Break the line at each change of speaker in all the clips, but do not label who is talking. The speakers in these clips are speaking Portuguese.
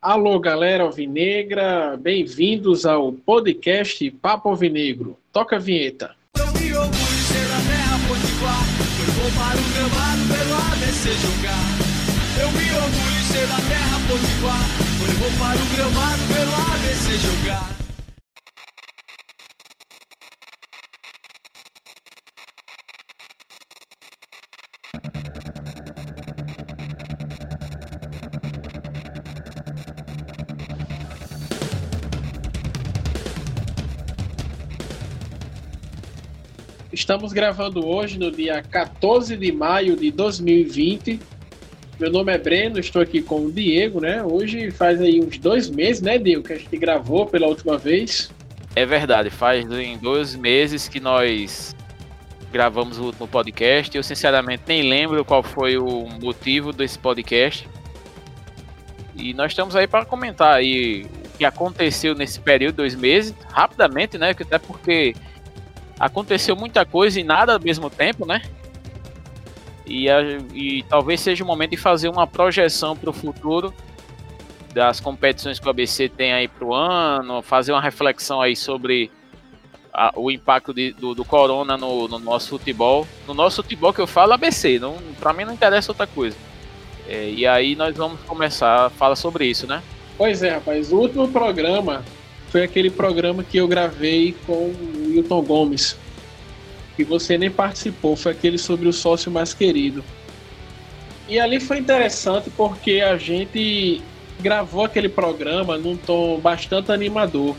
Alô, galera alvinegra, bem-vindos ao podcast Papo Alvinegro. Toca a vinheta. Eu me orgulho ser da terra potiguar, eu vou para o gramado pelo ABC jogar. Estamos gravando hoje no dia 14 de maio de 2020. Meu nome é Breno, estou aqui com o Diego, né? Hoje faz aí uns dois meses, né, Diego, que a gente gravou pela última vez.
É verdade, faz em dois meses que nós gravamos o último podcast. Eu sinceramente nem lembro qual foi o motivo desse podcast. E nós estamos aí para comentar aí o que aconteceu nesse período, dois meses, rapidamente, né? Até porque aconteceu muita coisa e nada ao mesmo tempo, né? E, e talvez seja o momento de fazer uma projeção para o futuro das competições que o ABC tem aí para o ano, fazer uma reflexão aí sobre a, o impacto de, do, do, corona no, no, nosso futebol. No nosso futebol que eu falo ABC, para mim não interessa outra coisa. É, e aí nós vamos começar a falar sobre isso, né?
Pois é, rapaz. O último programa foi aquele programa que eu gravei com o Wilton Gomes. E você nem participou, foi aquele sobre o sócio mais querido. E ali foi interessante porque a gente gravou aquele programa num tom bastante animador.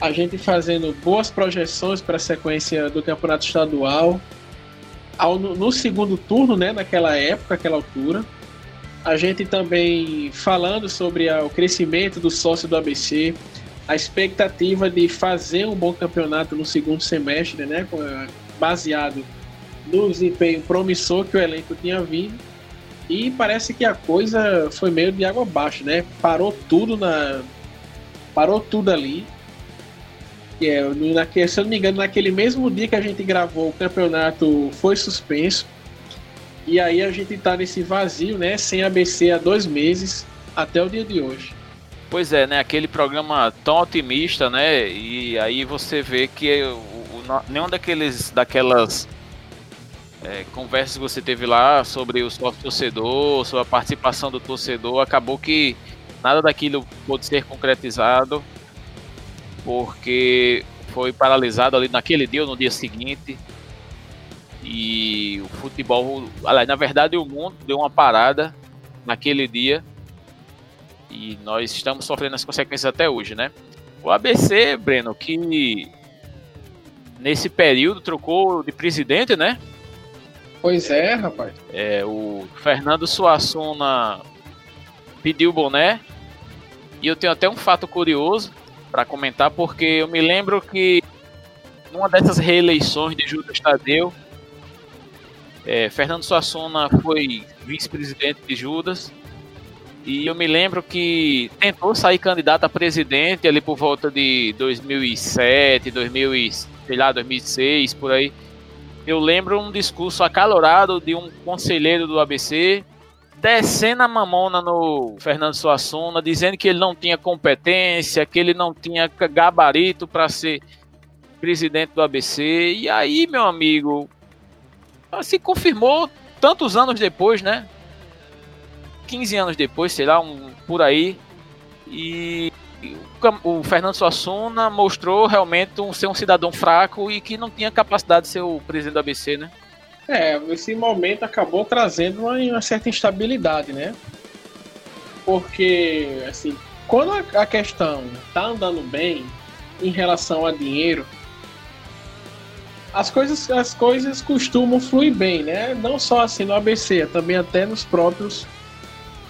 A gente fazendo boas projeções para a sequência do campeonato estadual. Ao, no segundo turno, né, naquela época, naquela altura. A gente também falando sobre a, o crescimento do sócio do ABC, a expectativa de fazer um bom campeonato no segundo semestre, né, baseado no desempenho promissor que o elenco tinha vindo. E parece que a coisa foi meio de água abaixo, né? Parou tudo na parou tudo ali. E é, naquele, se eu não me engano, naquele mesmo dia que a gente gravou, o campeonato foi suspenso. E aí a gente tá nesse vazio, né? Sem ABC há dois meses até o dia de hoje.
Pois é, né? Aquele programa tão otimista, né? E aí você vê que o, o, nenhum daqueles daquelas é, conversas que você teve lá sobre o sócio torcedor, sobre a participação do torcedor, acabou que nada daquilo pôde ser concretizado porque foi paralisado ali naquele dia ou no dia seguinte. E o futebol, aliás, na verdade o mundo deu uma parada naquele dia e nós estamos sofrendo as consequências até hoje, né? O ABC, Breno, que nesse período trocou de presidente, né?
Pois é, rapaz.
É, o Fernando Suassuna pediu o boné. E eu tenho até um fato curioso para comentar, porque eu me lembro que numa dessas reeleições de Judas Tadeu, é, Fernando Suassuna foi vice-presidente de Judas e eu me lembro que tentou sair candidato a presidente ali por volta de 2007, 2000, sei lá, 2006, por aí. Eu lembro um discurso acalorado de um conselheiro do ABC descendo a mamona no Fernando Suassuna, dizendo que ele não tinha competência, que ele não tinha gabarito para ser presidente do ABC. E aí, meu amigo, se confirmou tantos anos depois, né? 15 anos depois, sei lá, um, por aí. E o, Fernando Suassuna mostrou realmente um, ser um cidadão fraco e que não tinha capacidade de ser o presidente do ABC, né?
É, esse momento acabou trazendo uma, uma certa instabilidade, né? Porque, assim, quando a, a questão tá andando bem em relação a dinheiro, as coisas, as coisas costumam fluir bem, né? Não só assim no ABC, também até nos próprios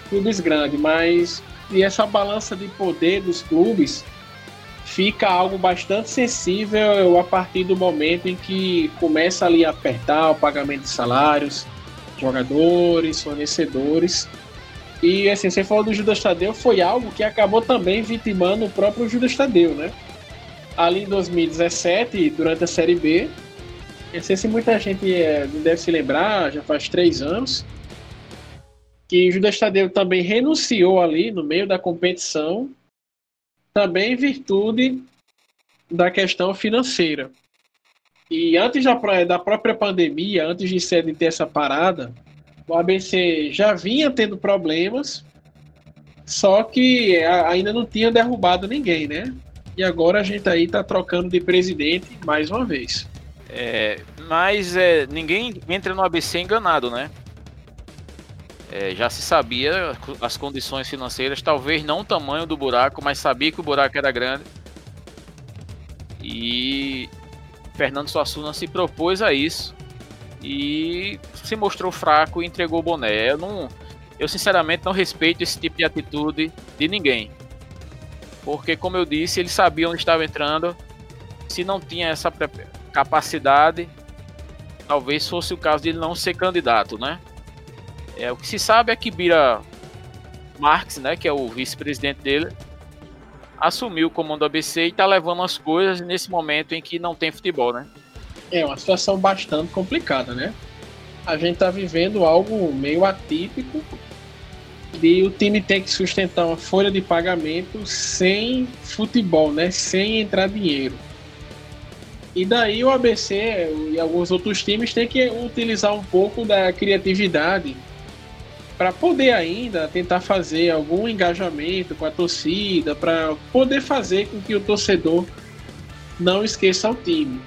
clubes grandes, mas e essa balança de poder dos clubes fica algo bastante sensível a partir do momento em que começa ali a apertar o pagamento de salários, jogadores, fornecedores. E assim, você falou do Judas Tadeu, foi algo que acabou também vitimando o próprio Judas Tadeu, né? Ali em 2017, durante a Série B, não sei se muita gente é, deve se lembrar, já faz três anos, que Judas Tadeu também renunciou ali no meio da competição, também em virtude da questão financeira. E antes da, da própria pandemia, antes de, ser, de ter essa parada, o ABC já vinha tendo problemas, só que ainda não tinha derrubado ninguém, né? E agora a gente aí tá trocando de presidente mais uma vez.
É, mas é, ninguém entra no ABC enganado, né? É, já se sabia as condições financeiras, talvez não o tamanho do buraco, mas sabia que o buraco era grande. E Fernando Suassuna se propôs a isso e se mostrou fraco e entregou o boné. Eu, não, eu sinceramente não respeito esse tipo de atitude de ninguém. Porque, como eu disse, ele sabia onde estava entrando. Se não tinha essa capacidade, talvez fosse o caso de ele não ser candidato, né? É, o que se sabe é que Bira Marx, né, que é o vice-presidente dele, assumiu o comando do ABC e está levando as coisas nesse momento em que não tem futebol, né?
É uma situação bastante complicada, né? A gente está vivendo algo meio atípico de o time ter que sustentar uma folha de pagamento sem futebol, né? Sem entrar dinheiro. E daí o ABC e alguns outros times têm que utilizar um pouco da criatividade para poder ainda tentar fazer algum engajamento com a torcida, para poder fazer com que o torcedor não esqueça o time.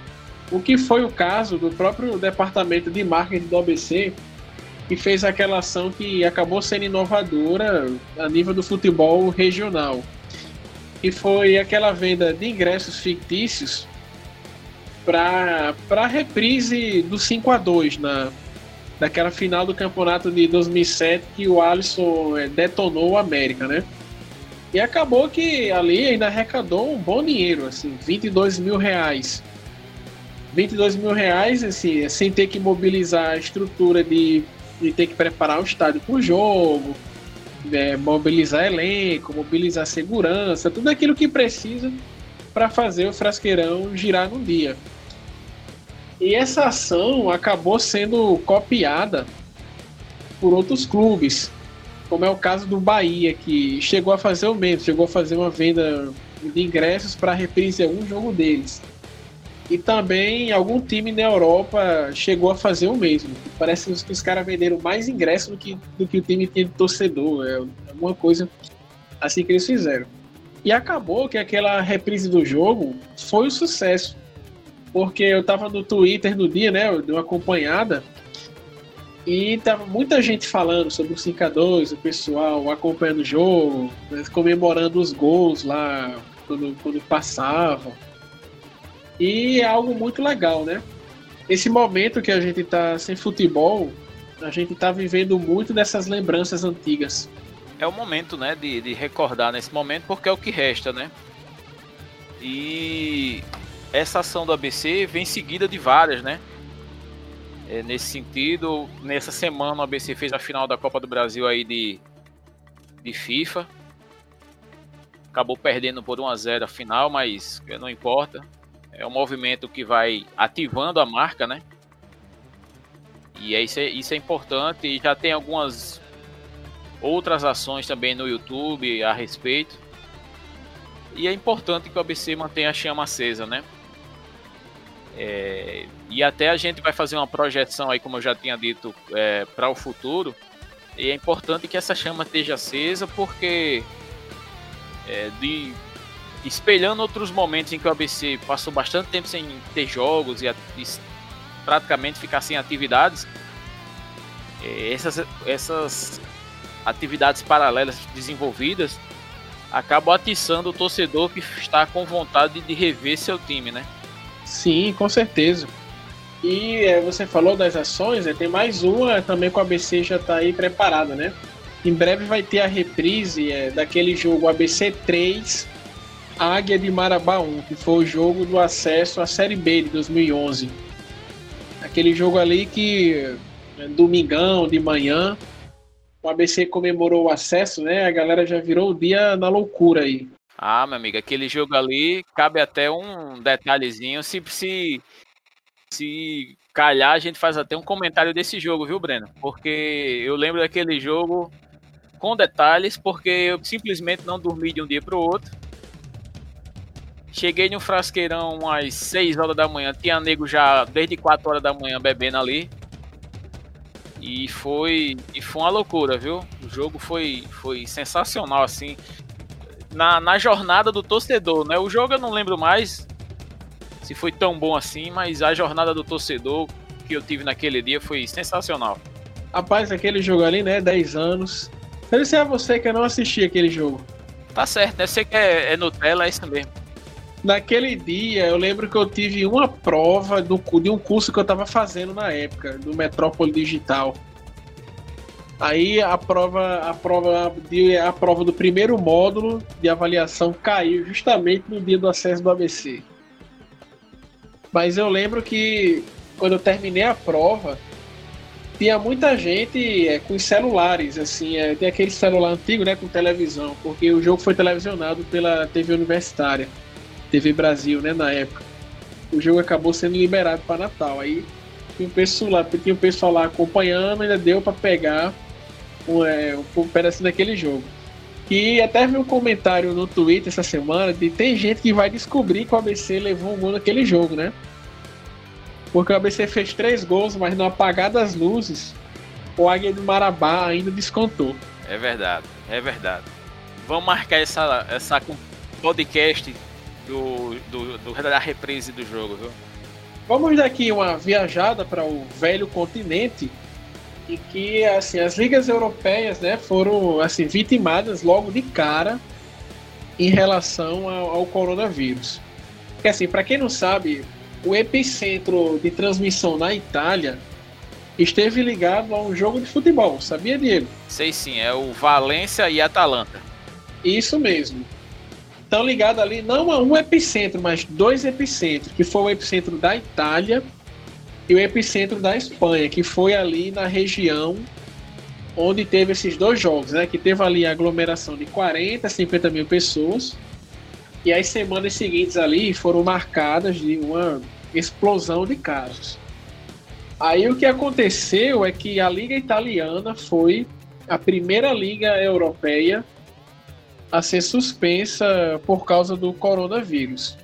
O que foi o caso do próprio departamento de marketing do ABC, que fez aquela ação que acabou sendo inovadora a nível do futebol regional. E foi aquela venda de ingressos fictícios para a reprise do 5 a 2 na daquela final do campeonato de 2007 que o Alisson é, detonou o América, né? E acabou que ali ainda arrecadou um bom dinheiro, assim, 22 mil reais. 22 mil reais, assim, sem ter que mobilizar a estrutura de, de ter que preparar o estádio para o jogo, é, mobilizar elenco, mobilizar segurança, tudo aquilo que precisa para fazer o frasqueirão girar no dia. E essa ação acabou sendo copiada por outros clubes, como é o caso do Bahia, que chegou a fazer o mesmo, chegou a fazer uma venda de ingressos para reprise algum jogo deles. E também algum time na Europa chegou a fazer o mesmo. Parece que os caras venderam mais ingressos do que, do que o time tinha de torcedor. É alguma coisa assim que eles fizeram. E acabou que aquela reprise do jogo foi um sucesso porque eu tava no Twitter no dia, né? Eu dei uma acompanhada. E tava muita gente falando sobre o 5x2, o pessoal acompanhando o jogo, né, comemorando os gols lá quando, quando passavam. E é algo muito legal, né? Esse momento que a gente tá sem futebol, a gente tá vivendo muito dessas lembranças antigas.
É o momento, né, de, de recordar nesse momento, porque é o que resta, né? E essa ação do ABC vem seguida de várias, né? É, nesse sentido, nessa semana o ABC fez a final da Copa do Brasil aí de, de FIFA. Acabou perdendo por 1 a 0 a final, mas não importa. É um movimento que vai ativando a marca, né? E é isso, é, isso é importante. E já tem algumas outras ações também no YouTube a respeito. E é importante que o ABC mantenha a chama acesa, né? É, e até a gente vai fazer uma projeção aí, como eu já tinha dito, é, para o futuro. E é importante que essa chama esteja acesa, porque é, de, espelhando outros momentos em que o ABC passou bastante tempo sem ter jogos e, e praticamente ficar sem atividades, é, essas, essas atividades paralelas desenvolvidas acabam atiçando o torcedor que está com vontade de rever seu time, né?
Sim, com certeza. E é, você falou das ações, é, tem mais uma também com a ABC já está aí preparada, né? Em breve vai ter a reprise é, daquele jogo ABC 3 Águia de Marabá 1, que foi o jogo do acesso à Série B de 2011. Aquele jogo ali que, é, domingão de manhã, o ABC comemorou o acesso, né? A galera já virou o dia na loucura aí.
Ah, meu amigo, aquele jogo ali cabe até um detalhezinho. Se, se, Se calhar, a gente faz até um comentário desse jogo, viu, Breno? Porque eu lembro daquele jogo com detalhes, porque eu simplesmente não dormi de um dia para o outro. Cheguei no frasqueirão às 6 horas da manhã, tinha nego já desde 4 horas da manhã bebendo ali. E foi, e foi uma loucura, viu? O jogo foi, foi sensacional, assim. Na, na jornada do torcedor, né? O jogo eu não lembro mais se foi tão bom assim, mas a jornada do torcedor que eu tive naquele dia foi sensacional.
Rapaz, aquele jogo ali, né? 10 anos. Deve ser a você que eu não assisti aquele jogo.
Tá certo, né? Você que é, é Nutella, é isso mesmo.
Naquele dia, eu lembro que eu tive uma prova do, de um curso que eu estava fazendo na época, do Metrópole Digital. Aí a prova, a prova, a prova do primeiro módulo de avaliação caiu justamente no dia do acesso do ABC. Mas eu lembro que quando eu terminei a prova, tinha muita gente é, com celulares, assim, é, tem aquele celular antigo, né, com televisão, porque o jogo foi televisionado pela TV Universitária. TV Brasil, né, na época. O jogo acabou sendo liberado para Natal. Aí tinha um pessoal lá, tinha um pessoal lá acompanhando, ainda deu para pegar é, um pedacinho daquele jogo. E até vi um comentário no Twitter essa semana de tem gente que vai descobrir que o ABC levou um gol naquele jogo, né? Porque o ABC fez três gols, mas no apagar das luzes, o Águia do Marabá ainda descontou.
É verdade, é verdade. Vamos marcar essa, essa podcast do, do, do, da reprise do jogo, viu?
Vamos daqui uma viajada para o velho continente e que assim as ligas europeias, né, foram assim vitimadas logo de cara em relação ao, ao coronavírus. Porque assim, para quem não sabe, o epicentro de transmissão na Itália esteve ligado a um jogo de futebol, sabia, Diego?
Sei sim, é o Valência e Atalanta.
Isso mesmo estão ligados ali não a um epicentro, mas dois epicentros, que foi o epicentro da Itália e o epicentro da Espanha, que foi ali na região onde teve esses dois jogos, né? Que teve ali a aglomeração de 40, 50 mil pessoas. E as semanas seguintes ali foram marcadas de uma explosão de casos. Aí o que aconteceu é que a Liga Italiana foi a primeira liga europeia a ser suspensa por causa do coronavírus.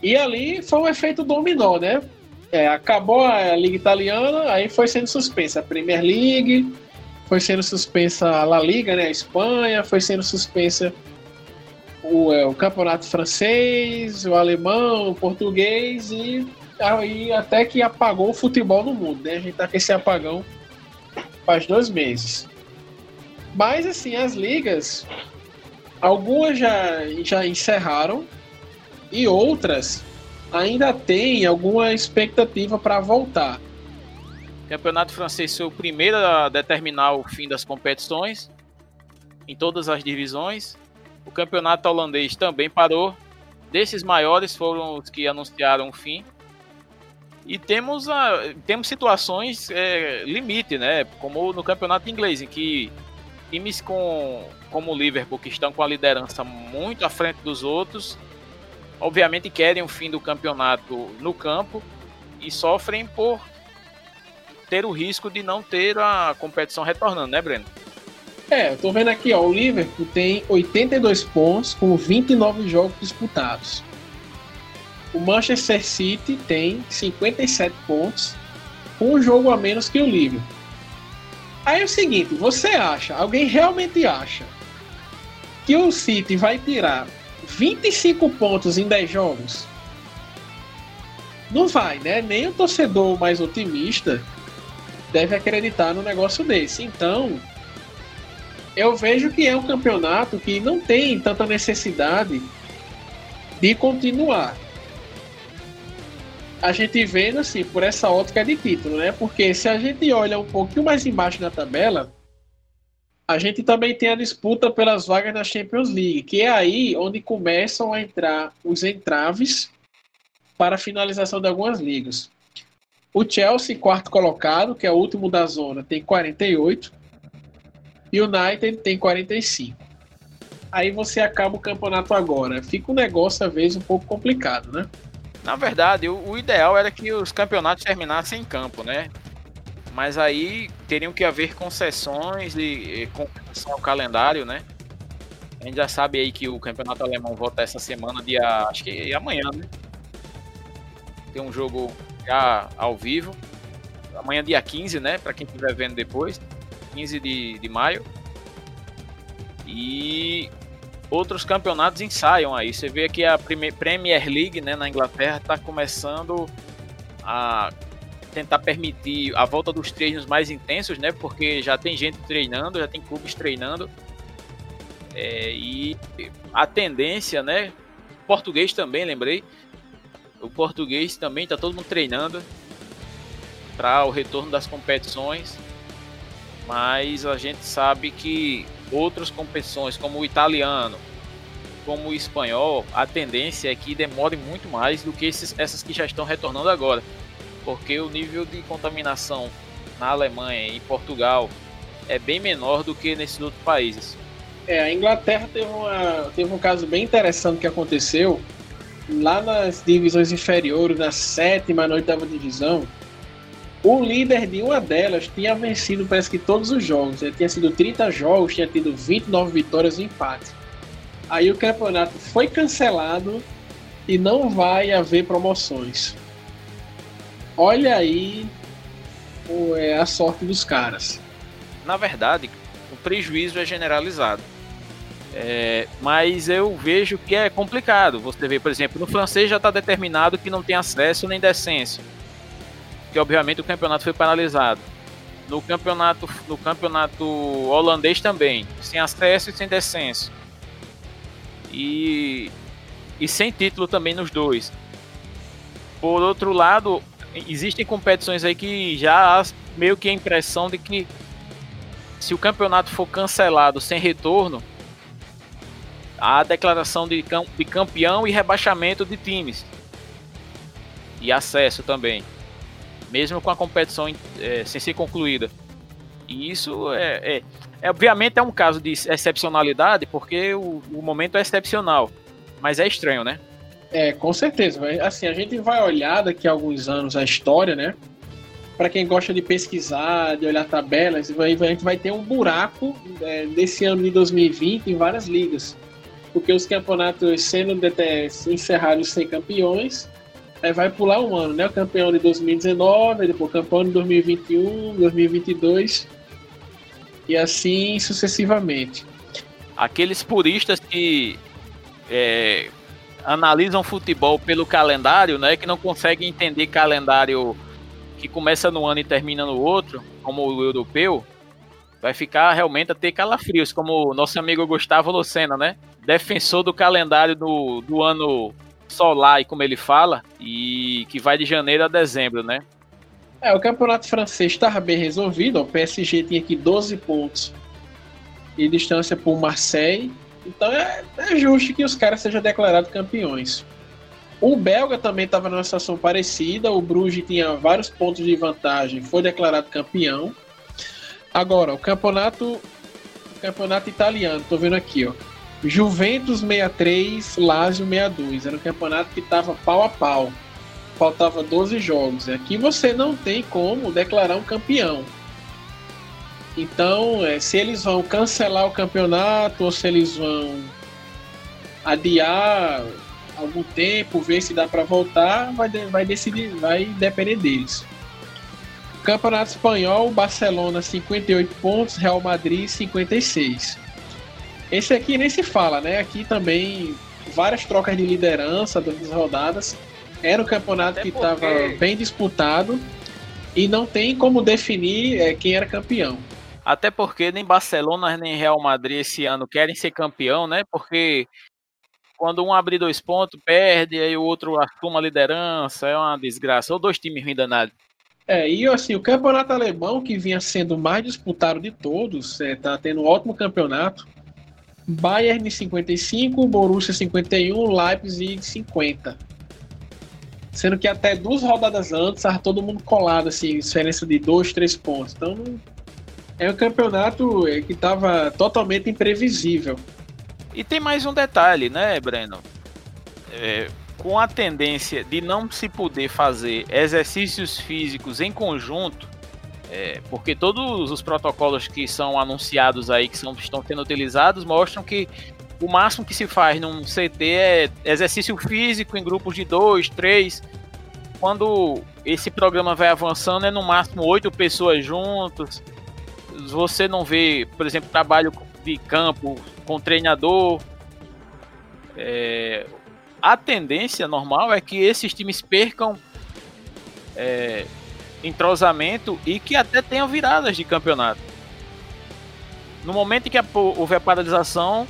E ali foi um efeito dominó, né? É, acabou a Liga Italiana, aí foi sendo suspensa a Premier League, foi sendo suspensa a La Liga, né? A Espanha, foi sendo suspensa o, é, o Campeonato Francês, o Alemão, o Português e aí até que apagou o futebol no mundo, né? A gente tá com esse apagão faz dois meses. Mas assim, as ligas Algumas já, já encerraram e outras ainda têm alguma expectativa para voltar.
O campeonato francês foi o primeiro a determinar o fim das competições em todas as divisões. O campeonato holandês também parou. Desses maiores foram os que anunciaram o fim. E temos, a, temos situações é, limite, né? Como no campeonato inglês, em que times com, como o Liverpool, que estão com a liderança muito à frente dos outros, obviamente querem o fim do campeonato no campo e sofrem por ter o risco de não ter a competição retornando, né, Breno?
É, eu tô vendo aqui, ó, o Liverpool tem 82 pontos com 29 jogos disputados. O Manchester City tem 57 pontos com um jogo a menos que o Liverpool. Aí é o seguinte, você acha, alguém realmente acha que o City vai tirar 25 pontos em 10 jogos? Não vai, né? Nem o torcedor mais otimista deve acreditar no negócio desse. Então, eu vejo que é um campeonato que não tem tanta necessidade de continuar a gente vendo assim, por essa ótica de título, né? Porque se a gente olha um pouquinho mais embaixo na tabela, a gente também tem a disputa pelas vagas da Champions League, que é aí onde começam a entrar os entraves para a finalização de algumas ligas. O Chelsea, quarto colocado, que é o último da zona, tem 48. E o United tem 45. Aí você acaba o campeonato agora. Fica um negócio, às vezes, um pouco complicado, né?
Na verdade, o, o ideal era que os campeonatos terminassem em campo, né? Mas aí teriam que haver concessões e, com relação ao calendário, né? A gente já sabe aí que o campeonato alemão volta essa semana, dia. acho que amanhã, né? Tem um jogo já ao vivo. Amanhã, dia 15, né? Para quem estiver vendo depois. 15 de, de maio. E outros campeonatos ensaiam aí. Você vê que a Premier League né, na Inglaterra está começando a tentar permitir a volta dos treinos mais intensos, né? Porque já tem gente treinando, já tem clubes treinando. É, e a tendência, né? Português também, lembrei. O português também está todo mundo treinando para o retorno das competições. Mas a gente sabe que outras competições, como o italiano, como o espanhol, a tendência é que demore muito mais do que esses, essas que já estão retornando agora porque o nível de contaminação na Alemanha e em Portugal é bem menor do que nesses outros países.
É, a Inglaterra teve, uma, teve um caso bem interessante que aconteceu lá nas divisões inferiores, na sétima e oitava divisão. O líder de uma delas tinha vencido, parece que todos os jogos. Ele tinha sido 30 jogos, tinha tido 29 vitórias e empate. Aí o campeonato foi cancelado e não vai haver promoções. Olha aí é, a sorte dos caras.
Na verdade, o prejuízo é generalizado. É, mas eu vejo que é complicado. Você vê, por exemplo, no francês já está determinado que não tem acesso nem decência. Que obviamente o campeonato foi paralisado. No campeonato, no campeonato holandês também, sem acesso e sem decência. E, e sem título também nos dois. Por outro lado, existem competições aí que já há meio que a impressão de que se o campeonato for cancelado sem retorno, há declaração de, de campeão e rebaixamento de times. E acesso também. Mesmo com a competição é, sem ser concluída. E isso é, é, é, Obviamente é um caso de excepcionalidade, porque o, o momento é excepcional. Mas é estranho, né?
É, com certeza. Assim, a gente vai olhar daqui a alguns anos a história, né? Para quem gosta de pesquisar, de olhar tabelas, a gente vai ter um buraco é, desse ano de 2020 em várias ligas. Porque os campeonatos sendo encerrados sem campeões, aí vai pular um ano, né? O campeão de 2019, depois campeão de 2021, 2022 e assim sucessivamente.
Aqueles puristas que é, analisam futebol pelo calendário, né, que não conseguem entender calendário que começa no ano e termina no outro, como o europeu, vai ficar realmente a ter calafrios, como o nosso amigo Gustavo Lucena, né? Defensor do calendário do, do ano solar, como ele fala, e que vai de janeiro a dezembro, né?
É, o campeonato francês estava bem resolvido, o PSG tinha aqui 12 pontos e distância por Marseille, então é, é justo que os caras sejam declarados campeões. O belga também estava numa situação parecida. O Bruges tinha vários pontos de vantagem, foi declarado campeão. Agora, o campeonato, campeonato italiano, tô vendo aqui, ó. Juventus 63, Lazio 62. Era um campeonato que estava pau a pau. Faltava 12 jogos. Aqui você não tem como declarar um campeão. Então, é, se eles vão cancelar o campeonato ou se eles vão adiar algum tempo, ver se dá para voltar, vai, vai decidir, vai depender deles. Campeonato Espanhol, Barcelona 58 pontos, Real Madrid 56. Esse aqui nem se fala, né? Aqui também várias trocas de liderança das rodadas. Era um campeonato Até que estava porque... bem disputado e não tem como definir é, quem era campeão.
Até porque nem Barcelona nem Real Madrid esse ano querem ser campeão, né? Porque quando um abre dois pontos, perde, aí o outro assuma a liderança, é uma desgraça. Ou dois times ruins danados.
É, e assim, o campeonato alemão, que vinha sendo mais disputado de todos, é, tá tendo um ótimo campeonato. Bayern 55, Borussia 51, Leipzig 50. Sendo que até duas rodadas antes, estava todo mundo colado, assim, diferença de dois, três pontos. Então é um campeonato é, que estava totalmente imprevisível.
E tem mais um detalhe, né, Breno? É, com a tendência de não se poder fazer exercícios físicos em conjunto, é, porque todos os protocolos que são anunciados aí, que são, estão sendo utilizados, mostram que o máximo que se faz num CT é exercício físico em grupos de dois, três. Quando esse programa vai avançando, é no máximo oito pessoas juntos. Você não vê, por exemplo, trabalho de campo com treinador. É, a tendência normal é que esses times percam é, entrosamento e que até tenham viradas de campeonato. No momento em que houver paralisação,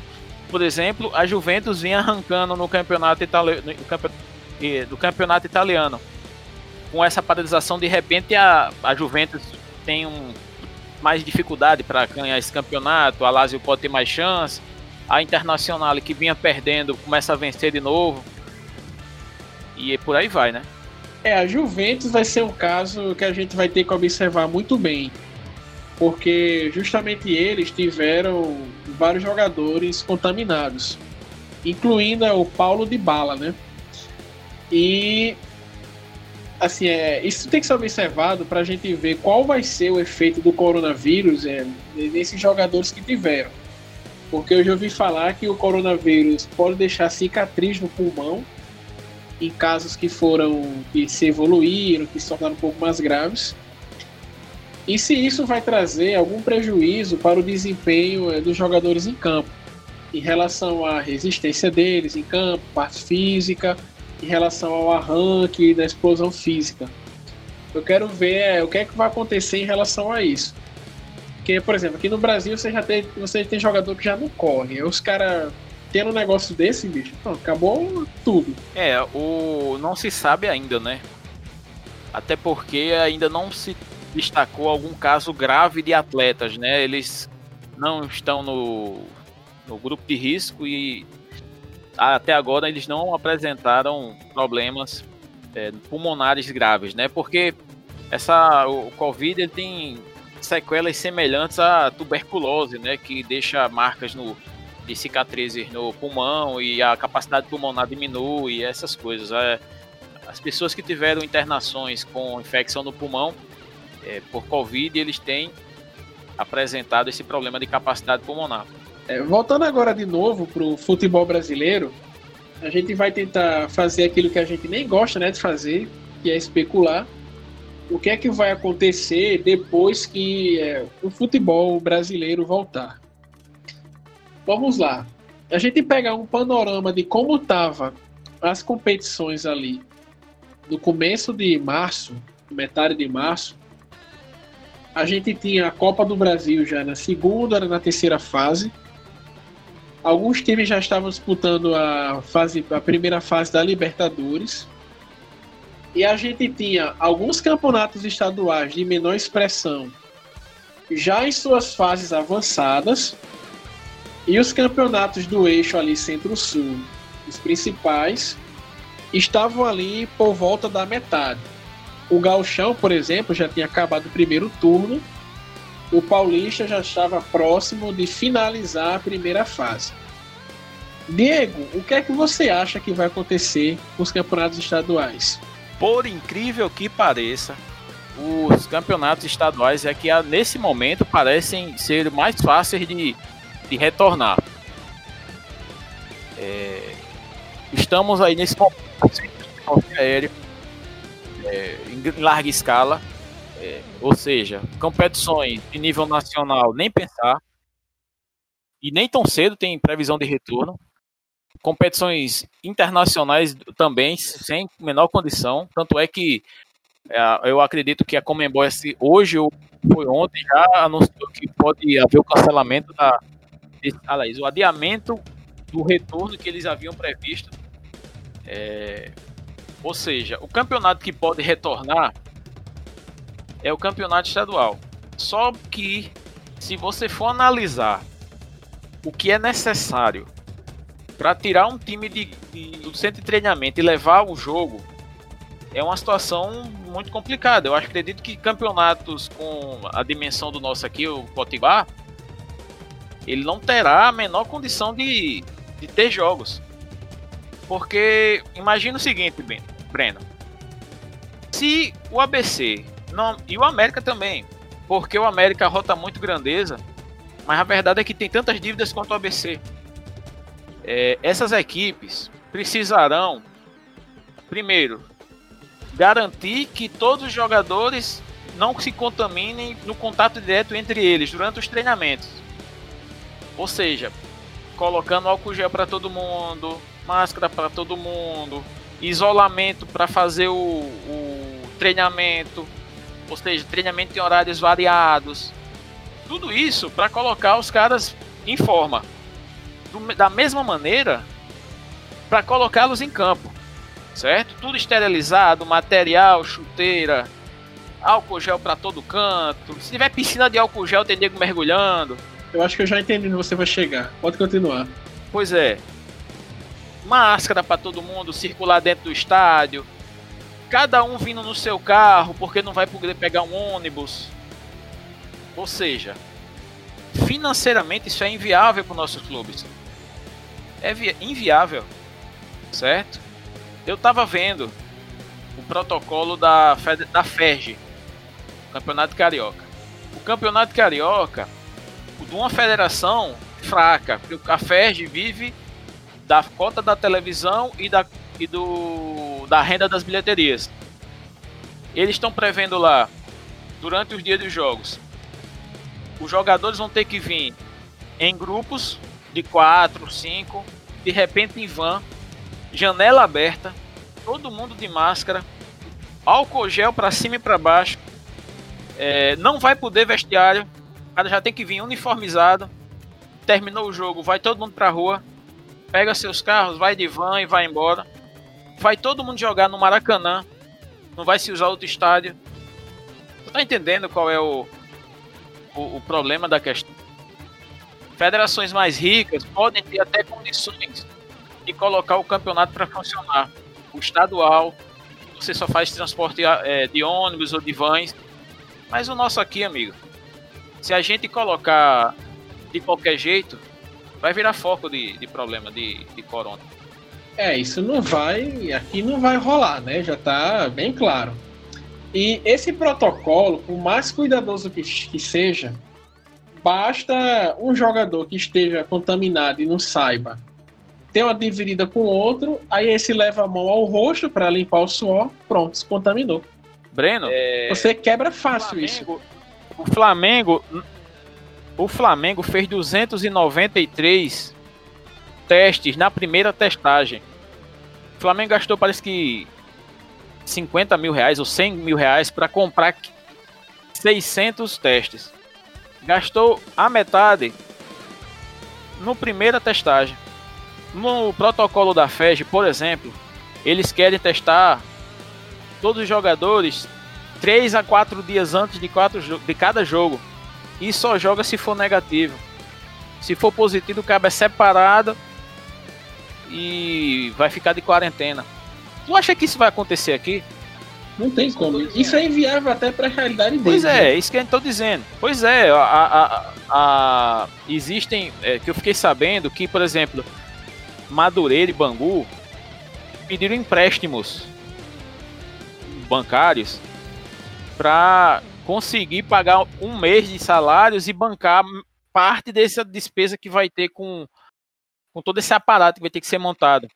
por exemplo, a Juventus vinha arrancando no campeonato, itali do campeonato italiano. Com essa paralisação, de repente a, a Juventus tem um, mais dificuldade para ganhar esse campeonato, a Lazio pode ter mais chance, a Internacional que vinha perdendo começa a vencer de novo. E por aí vai, né?
É, a Juventus vai ser um caso que a gente vai ter que observar muito bem, porque justamente eles tiveram vários jogadores contaminados, incluindo o Paulo de Bala, né? E assim, é, isso tem que ser observado para a gente ver qual vai ser o efeito do coronavírus é, nesses jogadores que tiveram. Porque eu já ouvi falar que o coronavírus pode deixar cicatriz no pulmão em casos que foram que se evoluíram, que se tornaram um pouco mais graves. E se isso vai trazer algum prejuízo para o desempenho eh, dos jogadores em campo, em relação à resistência deles em campo, parte física, em relação ao arranque da explosão física. Eu quero ver é, o que é que vai acontecer em relação a isso. Porque, por exemplo, aqui no Brasil você já tem, você tem jogador que já não corre. Os caras tendo um negócio desse, bicho, acabou tudo.
É, o não se sabe ainda, né? Até porque ainda não se destacou algum caso grave de atletas, né? Eles não estão no, no grupo de risco e até agora eles não apresentaram problemas é, pulmonares graves, né? Porque essa o Covid ele tem sequelas semelhantes à tuberculose, né? Que deixa marcas no de cicatrizes no pulmão e a capacidade pulmonar diminui, essas coisas. É, as pessoas que tiveram internações com infecção no pulmão é, por Covid, eles têm apresentado esse problema de capacidade pulmonar.
É, voltando agora de novo para o futebol brasileiro, a gente vai tentar fazer aquilo que a gente nem gosta né, de fazer, que é especular. O que é que vai acontecer depois que é, o futebol brasileiro voltar? Vamos lá. A gente pega um panorama de como estavam as competições ali no começo de março, metade de março. A gente tinha a Copa do Brasil já na segunda, na terceira fase. Alguns times já estavam disputando a fase, a primeira fase da Libertadores. E a gente tinha alguns campeonatos estaduais de menor expressão já em suas fases avançadas e os campeonatos do eixo ali centro-sul, os principais, estavam ali por volta da metade. O Galchão, por exemplo, já tinha acabado o primeiro turno. O Paulista já estava próximo de finalizar a primeira fase. Diego, o que é que você acha que vai acontecer com os campeonatos estaduais?
Por incrível que pareça, os campeonatos estaduais é que nesse momento parecem ser mais fáceis de de retornar. É, estamos aí nesse momento aéreo é, em larga escala, é, ou seja, competições de nível nacional nem pensar e nem tão cedo tem previsão de retorno. Competições internacionais também sem menor condição, tanto é que é, eu acredito que a Comembol hoje ou foi ontem já anunciou que pode haver o cancelamento da, aliás, o adiamento do retorno que eles haviam previsto. É, ou seja, o campeonato que pode retornar é o campeonato estadual. Só que, se você for analisar o que é necessário para tirar um time de, de, do centro de treinamento e levar o jogo, é uma situação muito complicada. Eu acredito que campeonatos com a dimensão do nosso aqui, o Potiguar, ele não terá a menor condição de, de ter jogos. Porque imagina o seguinte, Breno. Se o ABC não, e o América também, porque o América rota muito grandeza, mas a verdade é que tem tantas dívidas quanto o ABC. É, essas equipes precisarão, primeiro, garantir que todos os jogadores não se contaminem no contato direto entre eles durante os treinamentos. Ou seja, colocando álcool gel para todo mundo, máscara para todo mundo, isolamento para fazer o, o, treinamento, ou seja, treinamento em horários variados. Tudo isso para colocar os caras em forma. Do, da mesma maneira, para colocá-los em campo, certo? Tudo esterilizado, material, chuteira, álcool gel para todo canto. Se tiver piscina de álcool gel, tem nego mergulhando.
Eu acho que eu já entendi onde você vai chegar. Pode continuar.
Pois é. Máscara para todo mundo circular dentro do estádio. Cada um vindo no seu carro porque não vai poder pegar um ônibus. Ou seja, financeiramente isso é inviável para os nossos clubes. É inviável, certo? Eu estava vendo o protocolo da, da FERJ, Campeonato Carioca. O Campeonato Carioca, de uma federação fraca, porque a FERJ vive da cota da televisão e da, e do, da renda das bilheterias. Eles estão prevendo lá, durante os dias dos jogos, os jogadores vão ter que vir em grupos de 4, 5, de repente em van, janela aberta, todo mundo de máscara, álcool gel para cima e para baixo. É, não vai poder vestiário, cara já tem que vir uniformizado. Terminou o jogo, vai todo mundo pra rua, pega seus carros, vai de van e vai embora. Vai todo mundo jogar no Maracanã, não vai se usar outro estádio. Tu tá entendendo qual é o, o, o problema da questão? Federações mais ricas podem ter até condições de colocar o campeonato para funcionar. O estadual, você só faz transporte é, de ônibus ou de vans. Mas o nosso aqui, amigo, se a gente colocar de qualquer jeito, vai virar foco de, de problema de, de corona.
É, isso não vai. Aqui não vai rolar, né? Já tá bem claro. E esse protocolo, por mais cuidadoso que, que seja, basta um jogador que esteja contaminado e não saiba ter uma dividida com o outro, aí esse leva a mão ao rosto para limpar o suor, pronto, se contaminou.
Breno,
é... você quebra fácil
Flamengo,
isso.
O Flamengo, o Flamengo fez 293 testes na primeira testagem. O Flamengo gastou parece que 50 mil reais ou 100 mil reais para comprar 600 testes. Gastou a metade no primeira testagem. No protocolo da FED, por exemplo, eles querem testar todos os jogadores 3 a 4 dias antes de, quatro, de cada jogo. E só joga se for negativo. Se for positivo, o cabo é separado e vai ficar de quarentena. Tu acha que isso vai acontecer aqui?
Não tem como. Isso é inviável até para a realidade deles.
Pois é, né? isso que eu estou dizendo. Pois é, a, a, a, existem. É, que eu fiquei sabendo que, por exemplo, Madureira e Bangu pediram empréstimos bancários para conseguir pagar um mês de salários e bancar parte dessa despesa que vai ter com, com todo esse aparato que vai ter que ser montado.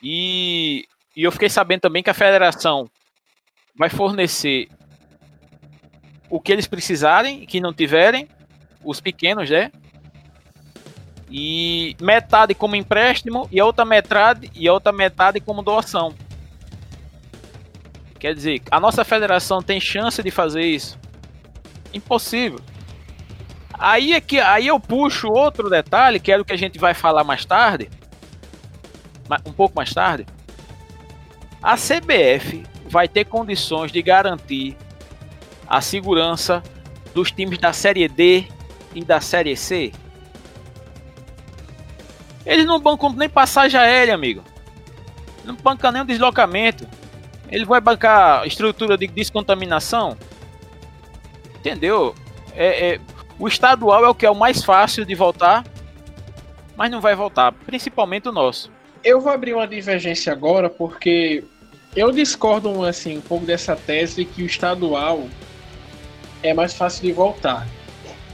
E, e eu fiquei sabendo também que a federação vai fornecer o que eles precisarem, que não tiverem, os pequenos, né? e metade como empréstimo e a outra metade e a outra metade como doação. Quer dizer, a nossa federação tem chance de fazer isso? Impossível. Aí é que aí eu puxo outro detalhe, que é o que a gente vai falar mais tarde, um pouco mais tarde. A CBF vai ter condições de garantir a segurança dos times da Série D e da Série C? Eles não bancam nem passagem aérea, amigo. Não banca nem o deslocamento. Ele vai bancar estrutura de descontaminação. Entendeu? É, é, o estadual é o que é o mais fácil de voltar, mas não vai voltar, principalmente o nosso.
Eu vou abrir uma divergência agora porque eu discordo assim um pouco dessa tese que o estadual é mais fácil de voltar.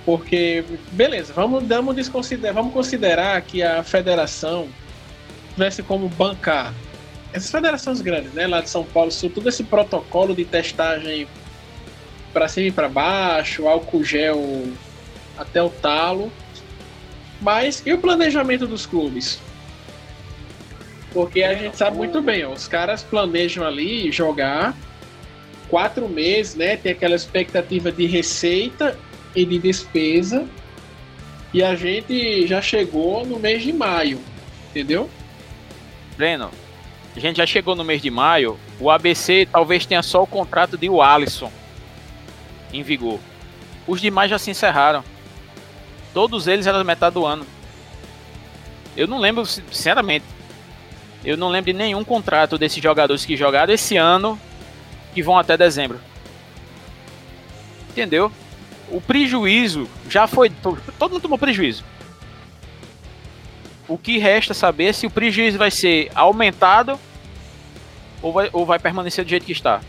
Porque, beleza, vamos, vamos, desconsiderar, vamos considerar que a federação tivesse como bancar essas federações grandes, né, lá de São Paulo, Sul, todo esse protocolo de testagem para cima e para baixo, álcool gel até o talo. Mas e o planejamento dos clubes? Porque a gente sabe muito bem, ó, os caras planejam ali jogar quatro meses, né? Tem aquela expectativa de receita e de despesa. E a gente já chegou no mês de maio, entendeu?
Breno, a gente já chegou no mês de maio. O ABC talvez tenha só o contrato de Alisson em vigor. Os demais já se encerraram. Todos eles eram metade do ano. Eu não lembro, sinceramente. Eu não lembro de nenhum contrato desses jogadores que jogaram esse ano que vão até dezembro. Entendeu? O prejuízo já foi. Todo mundo tomou prejuízo. O que resta saber é se o prejuízo vai ser aumentado ou vai, ou vai permanecer do jeito que está.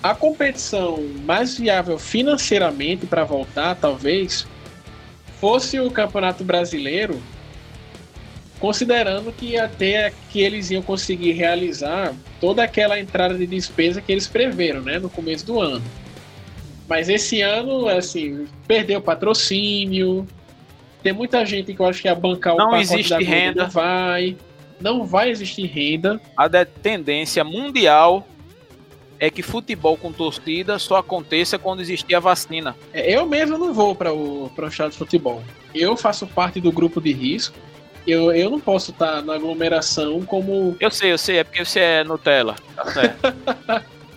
A competição mais viável financeiramente para voltar, talvez, fosse o Campeonato Brasileiro, considerando que até que eles iam conseguir realizar toda aquela entrada de despesa que eles preveram, né, no começo do ano. Mas esse ano, assim, perdeu patrocínio. Tem muita gente que eu acho que ia bancar o
não pacote existe da renda.
Não vai. Não vai existir renda.
A tendência mundial é que futebol com torcida só aconteça quando existir a vacina.
É, eu mesmo não vou para o para o de futebol. Eu faço parte do grupo de risco. Eu, eu não posso estar na aglomeração como.
Eu sei, eu sei, é porque você é Nutella. Tá certo.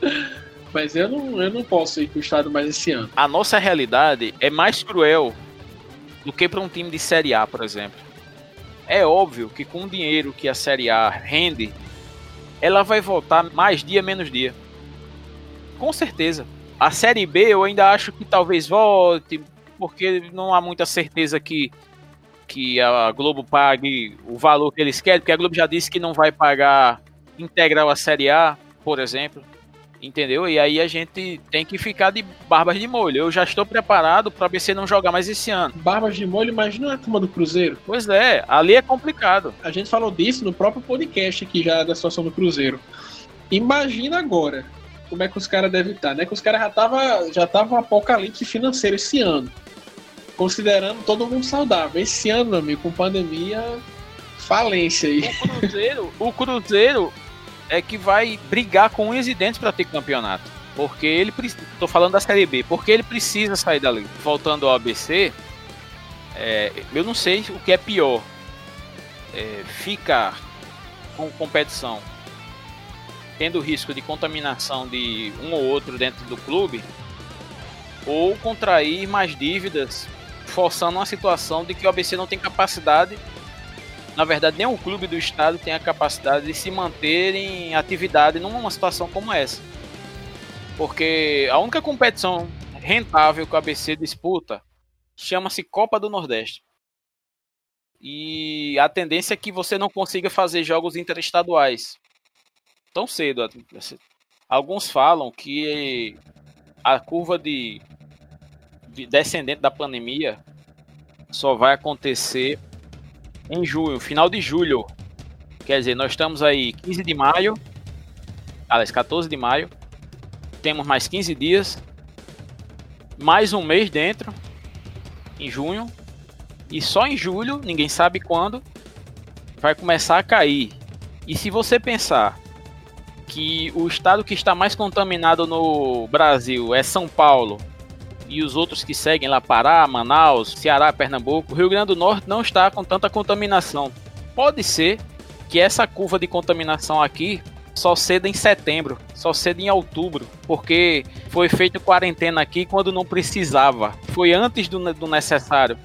Mas eu não, eu não posso ir para o estado mais esse ano.
A nossa realidade é mais cruel do que para um time de Série A, por exemplo. É óbvio que com o dinheiro que a Série A rende, ela vai voltar mais dia menos dia. Com certeza. A Série B eu ainda acho que talvez volte, porque não há muita certeza que, que a Globo pague o valor que eles querem, porque a Globo já disse que não vai pagar integral a Série A, por exemplo. Entendeu? E aí a gente tem que ficar de barbas de molho. Eu já estou preparado para o ABC não jogar mais esse ano.
Barbas de molho, mas não é a turma do Cruzeiro.
Pois é, ali é complicado.
A gente falou disso no próprio podcast aqui já da situação do Cruzeiro. Imagina agora como é que os caras devem estar, né? Que os caras já tava já tava um apocalipse financeiro esse ano. Considerando todo mundo saudável. Esse ano, meu amigo, com pandemia, falência aí.
O Cruzeiro, o Cruzeiro é que vai brigar com unhas e dentes para ter campeonato. Porque ele tô falando da Série B, porque ele precisa sair dali. Voltando ao ABC, é, eu não sei o que é pior. É, ficar com competição tendo risco de contaminação de um ou outro dentro do clube, ou contrair mais dívidas, forçando uma situação de que o ABC não tem capacidade na verdade, nem o clube do estado tem a capacidade de se manter em atividade numa situação como essa. Porque a única competição rentável que o ABC disputa chama-se Copa do Nordeste. E a tendência é que você não consiga fazer jogos interestaduais tão cedo. Alguns falam que a curva de, de descendente da pandemia só vai acontecer em julho, final de julho. Quer dizer, nós estamos aí 15 de maio, aliás, 14 de maio. Temos mais 15 dias, mais um mês dentro, em junho. E só em julho, ninguém sabe quando, vai começar a cair. E se você pensar que o estado que está mais contaminado no Brasil é São Paulo, e os outros que seguem lá, Pará, Manaus, Ceará, Pernambuco, o Rio Grande do Norte não está com tanta contaminação. Pode ser que essa curva de contaminação aqui só ceda em setembro, só ceda em outubro, porque foi feito quarentena aqui quando não precisava, foi antes do, do necessário.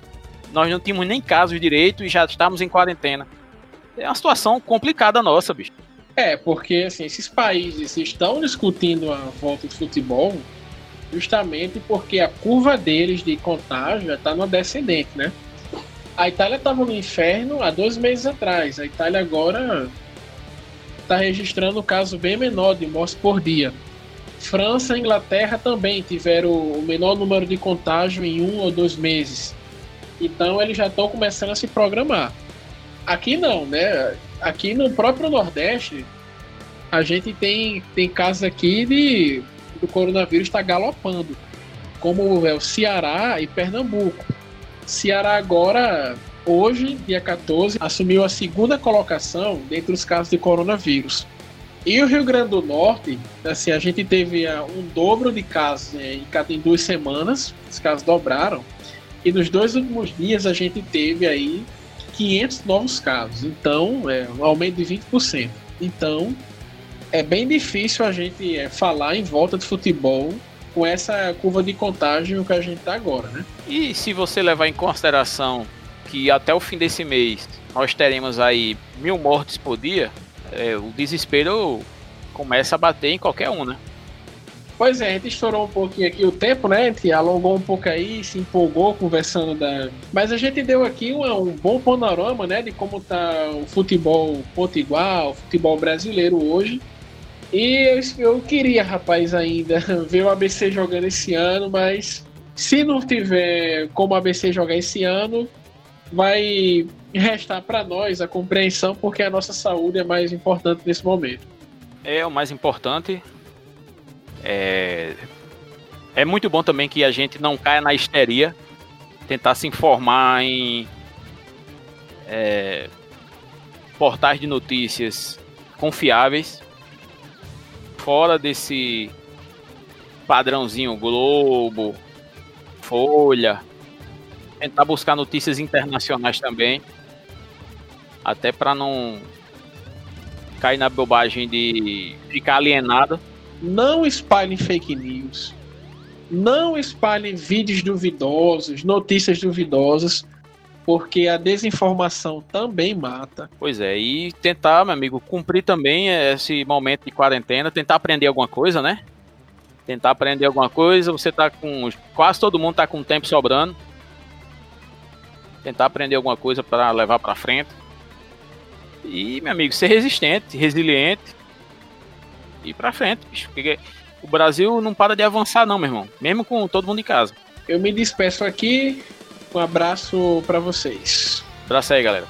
Nós não tínhamos nem casos direito e já estamos em quarentena. É uma situação complicada nossa, bicho.
É, porque assim, esses países estão discutindo a volta do futebol justamente porque a curva deles de contágio já está no descendente, né? A Itália estava no inferno há dois meses atrás. A Itália agora está registrando um caso bem menor de mortes por dia. França e Inglaterra também tiveram o menor número de contágio em um ou dois meses. Então eles já estão começando a se programar. Aqui não, né? Aqui no próprio Nordeste, a gente tem, tem casos aqui de do coronavírus está galopando, como é o Ceará e Pernambuco. Ceará agora, hoje, dia 14, assumiu a segunda colocação dentre os casos de coronavírus. E o Rio Grande do Norte, assim, a gente teve uh, um dobro de casos né, em, em duas semanas, os casos dobraram. E nos dois últimos dias a gente teve aí 500 novos casos. Então, é um aumento de 20%. Então, é bem difícil a gente é, falar em volta de futebol com essa curva de contágio que a gente está agora, né?
E se você levar em consideração que até o fim desse mês nós teremos aí mil mortes por dia, é, o desespero começa a bater em qualquer um, né?
Pois é, a gente estourou um pouquinho aqui o tempo, né? A gente alongou um pouco aí, se empolgou conversando da. Mas a gente deu aqui um, um bom panorama, né? De como tá o futebol potiguar, o futebol brasileiro hoje. E eu, eu queria, rapaz, ainda ver o ABC jogando esse ano, mas se não tiver como o ABC jogar esse ano, vai restar para nós a compreensão, porque a nossa saúde é mais importante nesse momento.
É o mais importante. É, é muito bom também que a gente não caia na histeria, tentar se informar em é, portais de notícias confiáveis, fora desse padrãozinho Globo, Folha, tentar buscar notícias internacionais também, até para não cair na bobagem de ficar alienado.
Não espalhem fake news. Não espalhem vídeos duvidosos, notícias duvidosas, porque a desinformação também mata.
Pois é, e tentar, meu amigo, cumprir também esse momento de quarentena, tentar aprender alguma coisa, né? Tentar aprender alguma coisa, você tá com. Quase todo mundo tá com tempo sobrando tentar aprender alguma coisa para levar para frente. E, meu amigo, ser resistente, resiliente e para frente, bicho, porque o Brasil não para de avançar não, meu irmão, mesmo com todo mundo em casa.
Eu me despeço aqui. Um abraço para vocês.
Abraço aí, galera.